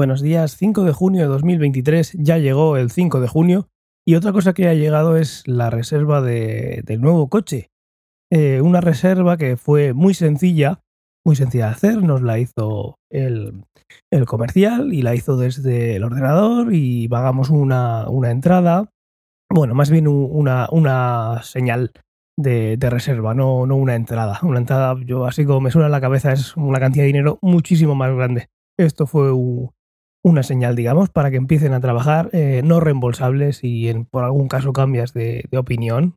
Buenos días, 5 de junio de 2023, ya llegó el 5 de junio y otra cosa que ha llegado es la reserva de, del nuevo coche. Eh, una reserva que fue muy sencilla, muy sencilla de hacer, nos la hizo el, el comercial y la hizo desde el ordenador y pagamos una, una entrada, bueno, más bien una, una señal de, de, reserva, no, no una entrada. Una entrada, yo así como me suena en la cabeza, es una cantidad de dinero muchísimo más grande. Esto fue un, una señal, digamos, para que empiecen a trabajar eh, no reembolsables y en, por algún caso cambias de, opinión.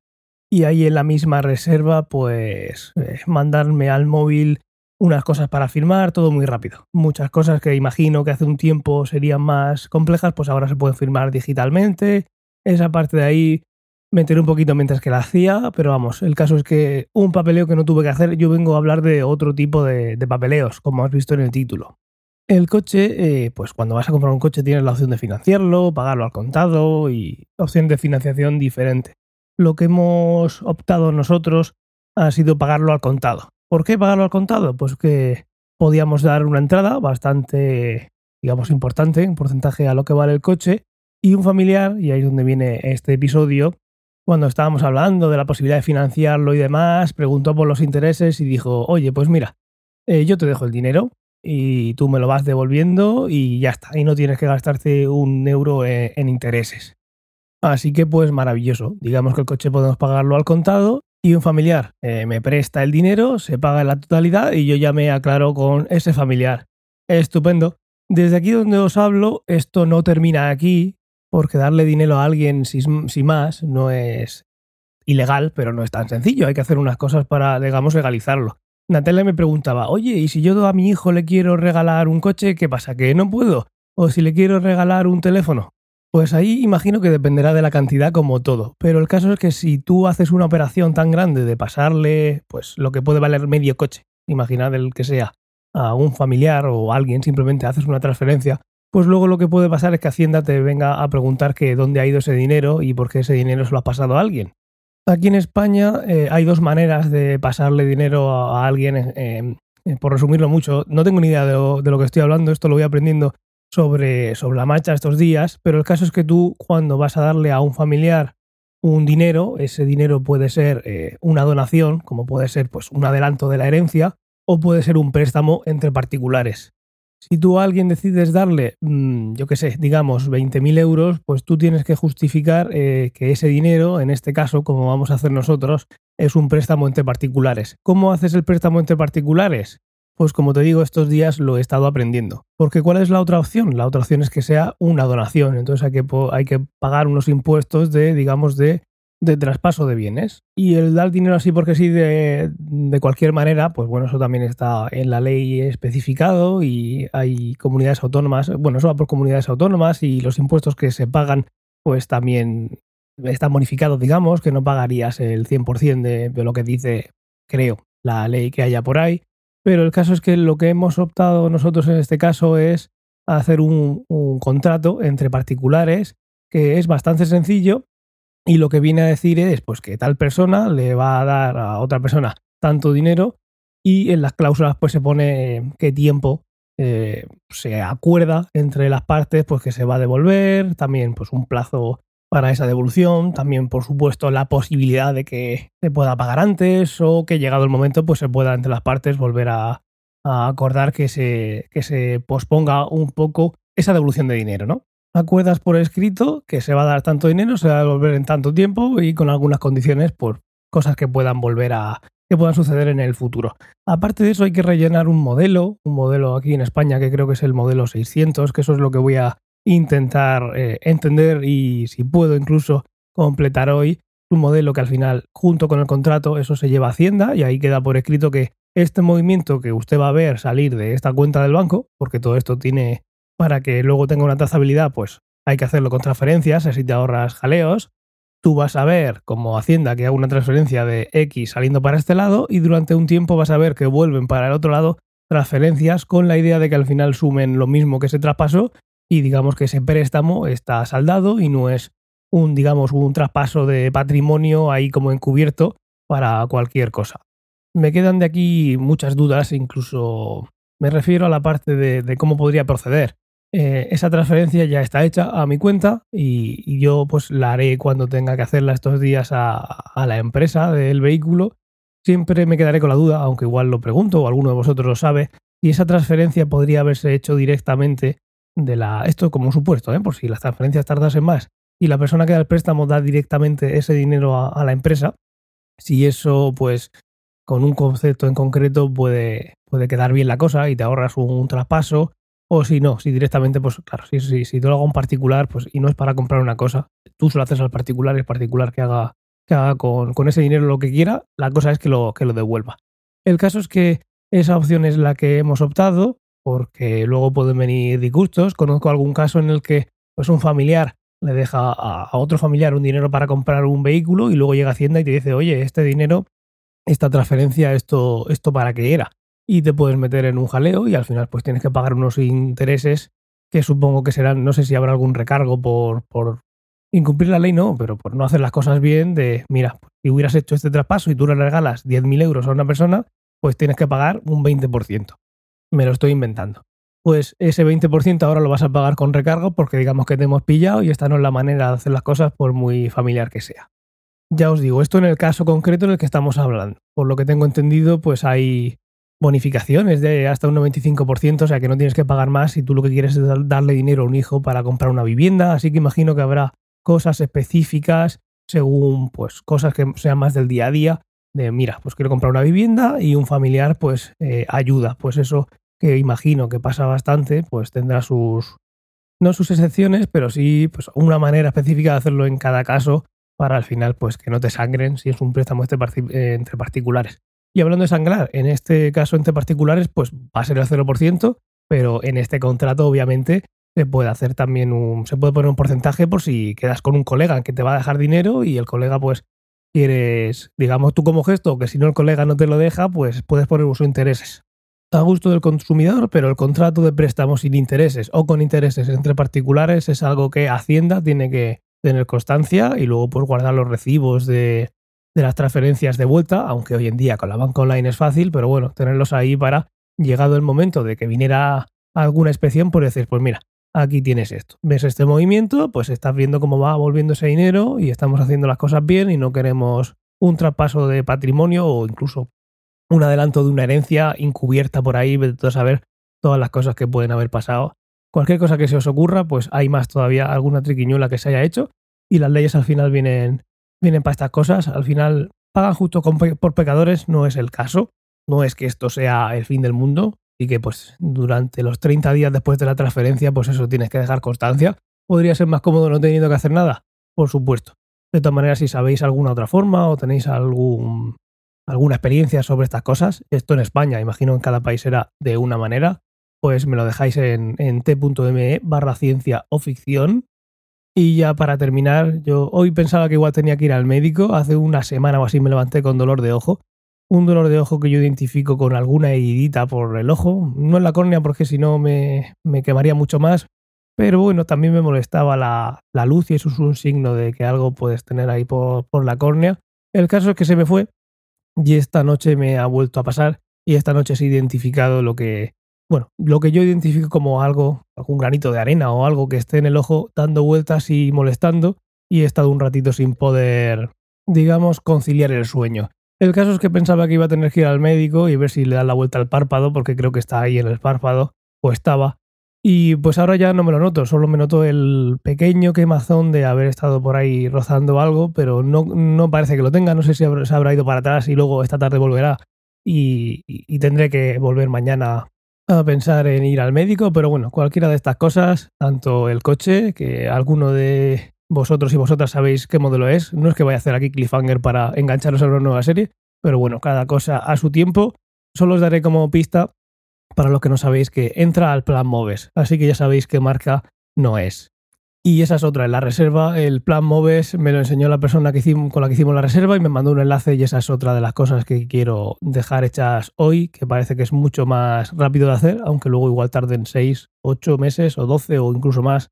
Y ahí en la misma reserva, pues eh, mandarme al móvil unas cosas para firmar, todo muy rápido. Muchas cosas que imagino que hace un tiempo serían más complejas, pues ahora se pueden firmar digitalmente. Esa parte de ahí me enteré un poquito mientras que la hacía, pero vamos, el caso es que un papeleo que no tuve que hacer, yo vengo a hablar de otro tipo de, de papeleos, como has visto en el título. El coche, eh, pues cuando vas a comprar un coche tienes la opción de financiarlo, pagarlo al contado y opción de financiación diferente. Lo que hemos optado nosotros ha sido pagarlo al contado. ¿Por qué pagarlo al contado? Pues que podíamos dar una entrada bastante, digamos, importante en porcentaje a lo que vale el coche y un familiar, y ahí es donde viene este episodio, cuando estábamos hablando de la posibilidad de financiarlo y demás, preguntó por los intereses y dijo, oye, pues mira, eh, yo te dejo el dinero, y tú me lo vas devolviendo y ya está. Y no tienes que gastarte un euro en, intereses. Así que pues maravilloso. Digamos que el coche podemos pagarlo al contado y un familiar eh, me presta el dinero, se paga la totalidad y yo ya me aclaro con ese familiar. Estupendo. Desde aquí donde os hablo, esto no termina aquí, porque darle dinero a alguien sin, sin más no es ilegal, pero no es tan sencillo. Hay que hacer unas cosas para, digamos, legalizarlo. Natalia me preguntaba, oye, ¿y si yo a mi hijo le quiero regalar un coche, qué pasa? ¿Que no puedo? ¿O si le quiero regalar un teléfono? Pues ahí imagino que dependerá de la cantidad como todo, pero el caso es que si tú haces una operación tan grande de pasarle, pues lo que puede valer medio coche, imaginad el que sea, a un familiar o a alguien, simplemente haces una transferencia, pues luego lo que puede pasar es que Hacienda te venga a preguntar que dónde ha ido ese dinero y por qué ese dinero se lo ha pasado a alguien. Aquí en España eh, hay dos maneras de pasarle dinero a, alguien. Eh, eh, por resumirlo mucho, no tengo ni idea de lo, de lo, que estoy hablando, esto lo voy aprendiendo sobre, sobre la marcha estos días, pero el caso es que tú cuando vas a darle a un familiar un dinero, ese dinero puede ser una donación, como puede ser pues, un adelanto de la herencia, o puede ser un préstamo entre particulares. Si tú a alguien decides darle, mmm, yo qué sé, digamos 20.000 euros, pues tú tienes que justificar eh, que ese dinero, en este caso, como vamos a hacer nosotros, es un préstamo entre particulares. ¿Cómo haces el préstamo entre particulares? Pues como te digo, estos días lo he estado aprendiendo. Porque ¿cuál es la otra opción? La otra opción es que sea una donación. Entonces hay que, hay que pagar unos impuestos de, digamos, de de traspaso de bienes. Y el dar dinero así porque sí de, de, cualquier manera, pues bueno, eso también está en la ley especificado y hay comunidades autónomas, bueno, eso va por comunidades autónomas y los impuestos que se pagan pues también están bonificados, digamos, que no pagarías el 100% de, de lo que dice, creo, la ley que haya por ahí. Pero el caso es que lo que hemos optado nosotros en este caso es hacer un, un contrato entre particulares que es bastante sencillo y lo que viene a decir es pues, que tal persona le va a dar a otra persona tanto dinero y en las cláusulas pues se pone qué tiempo eh, se acuerda entre las partes pues que se va a devolver, también pues un plazo para esa devolución, también por supuesto la posibilidad de que se pueda pagar antes o que llegado el momento pues se pueda entre las partes volver a, a acordar que se, que se posponga un poco esa devolución de dinero, ¿no? Acuerdas por escrito que se va a dar tanto dinero, se va a devolver en tanto tiempo y con algunas condiciones por cosas que puedan volver a que puedan suceder en el futuro. Aparte de eso hay que rellenar un modelo, un modelo aquí en España que creo que es el modelo 600, que eso es lo que voy a intentar eh, entender y si puedo incluso completar hoy un modelo que al final junto con el contrato eso se lleva a Hacienda y ahí queda por escrito que este movimiento que usted va a ver salir de esta cuenta del banco, porque todo esto tiene para que luego tenga una trazabilidad, pues hay que hacerlo con transferencias, así te ahorras jaleos. Tú vas a ver como Hacienda que haga una transferencia de X saliendo para este lado y durante un tiempo vas a ver que vuelven para el otro lado transferencias con la idea de que al final sumen lo mismo que se traspasó y digamos que ese préstamo está saldado y no es un digamos un traspaso de patrimonio ahí como encubierto para cualquier cosa. Me quedan de aquí muchas dudas, incluso me refiero a la parte de, de cómo podría proceder eh, esa transferencia ya está hecha a mi cuenta y, yo pues la haré cuando tenga que hacerla estos días a, a, la empresa del vehículo. Siempre me quedaré con la duda, aunque igual lo pregunto o alguno de vosotros lo sabe, y esa transferencia podría haberse hecho directamente de la... Esto como un supuesto, ¿eh? por si las transferencias tardasen más y la persona que da el préstamo da directamente ese dinero a, la empresa, si eso pues con un concepto en concreto puede, puede quedar bien la cosa y te ahorras un, traspaso, o si no, si directamente, pues claro, si, si, si te lo hago un particular pues, y no es para comprar una cosa, tú se lo haces al particular, el particular que haga, que haga con, con, ese dinero lo que quiera, la cosa es que lo, que lo devuelva. El caso es que esa opción es la que hemos optado, porque luego pueden venir disgustos. Conozco algún caso en el que pues, un familiar le deja a, otro familiar un dinero para comprar un vehículo y luego llega Hacienda y te dice, oye, este dinero, esta transferencia, esto, esto para qué era. Y te puedes meter en un jaleo y al final pues tienes que pagar unos intereses que supongo que serán, no sé si habrá algún recargo por, por incumplir la ley, no, pero por no hacer las cosas bien de, mira, si hubieras hecho este traspaso y tú le regalas 10.000 euros a una persona, pues tienes que pagar un 20%. Me lo estoy inventando. Pues ese 20% ahora lo vas a pagar con recargo porque digamos que te hemos pillado y esta no es la manera de hacer las cosas por muy familiar que sea. Ya os digo, esto en el caso concreto en el que estamos hablando. Por lo que tengo entendido, pues hay bonificaciones de hasta un 95%, o sea que no tienes que pagar más si tú lo que quieres es darle dinero a un hijo para comprar una vivienda, así que imagino que habrá cosas específicas según pues cosas que sean más del día a día de mira, pues quiero comprar una vivienda y un familiar pues eh, ayuda. Pues eso que imagino que pasa bastante, pues tendrá sus, no sus excepciones, pero sí pues una manera específica de hacerlo en cada caso para al final pues que no te sangren si es un préstamo entre particulares. Y hablando de sangrar, en este caso entre particulares pues va a ser el 0%, pero en este contrato obviamente se puede hacer también un, se puede poner un porcentaje por si quedas con un colega que te va a dejar dinero y el colega pues quieres, digamos tú como gesto, que si no el colega no te lo deja, pues puedes poner uso intereses. A gusto del consumidor, pero el contrato de préstamo sin intereses o con intereses entre particulares es algo que Hacienda tiene que tener constancia y luego pues guardar los recibos de, de las transferencias de vuelta, aunque hoy en día con la banca online es fácil, pero bueno, tenerlos ahí para, llegado el momento de que viniera alguna inspección, pues decir, pues mira, aquí tienes esto. Ves este movimiento, pues estás viendo cómo va volviendo ese dinero y estamos haciendo las cosas bien y no queremos un traspaso de patrimonio o incluso un adelanto de una herencia encubierta por ahí, de saber todas las cosas que pueden haber pasado. Cualquier cosa que se os ocurra, pues hay más todavía, alguna triquiñuela que se haya hecho y las leyes al final vienen, vienen para estas cosas. Al final pagan justo por pecadores, no es el caso. No es que esto sea el fin del mundo, y que pues durante los 30 días después de la transferencia, pues eso tienes que dejar constancia. ¿Podría ser más cómodo no teniendo que hacer nada? Por supuesto. De todas maneras, si sabéis alguna otra forma o tenéis algún, alguna experiencia sobre estas cosas, esto en España, imagino en cada país será de una manera, pues me lo dejáis en, en t.me barra ciencia o ficción. Y ya para terminar, yo hoy pensaba que igual tenía que ir al médico, hace una semana o así me levanté con dolor de ojo. Un dolor de ojo que yo identifico con alguna heridita por el ojo, no en la córnea porque si no me, quemaría mucho más, pero bueno, también me molestaba la, luz y eso es un signo de que algo puedes tener ahí por, por la córnea. El caso es que se me fue y esta noche me ha vuelto a pasar y esta noche he identificado lo que, bueno, lo que yo identifico como algo, algún granito de arena o algo que esté en el ojo dando vueltas y molestando y he estado un ratito sin poder, digamos, conciliar el sueño. El caso es que pensaba que iba a tener que ir al médico y ver si le da la vuelta al párpado, porque creo que está ahí en el párpado, o estaba. Y pues ahora ya no me lo noto, solo me noto el pequeño quemazón de haber estado por ahí rozando algo, pero no, no parece que lo tenga. No sé si se habrá ido para atrás y luego esta tarde volverá. Y, y, tendré que volver mañana a pensar en ir al médico, pero bueno, cualquiera de estas cosas, tanto el coche, que alguno de vosotros y vosotras sabéis qué modelo es. No es que vaya a hacer aquí cliffhanger para engancharos a una nueva serie, pero bueno, cada cosa a su tiempo. Solo os daré como pista, para los que no sabéis, que entra al plan Moves, así que ya sabéis qué marca no es. Y esa es otra, en la reserva, el plan Moves me lo enseñó la persona que con la que hicimos la reserva y me mandó un enlace y esa es otra de las cosas que quiero dejar hechas hoy, que parece que es mucho más rápido de hacer, aunque luego igual tarden 6, 8 meses o 12 o incluso más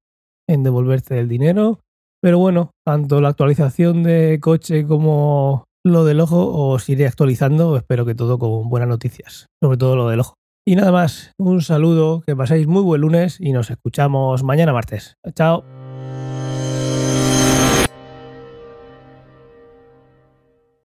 en devolverte el dinero. Pero bueno, tanto la actualización de coche como lo del ojo os iré actualizando. Espero que todo con buenas noticias, sobre todo lo del ojo. Y nada más, un saludo, que paséis muy buen lunes y nos escuchamos mañana martes. Chao.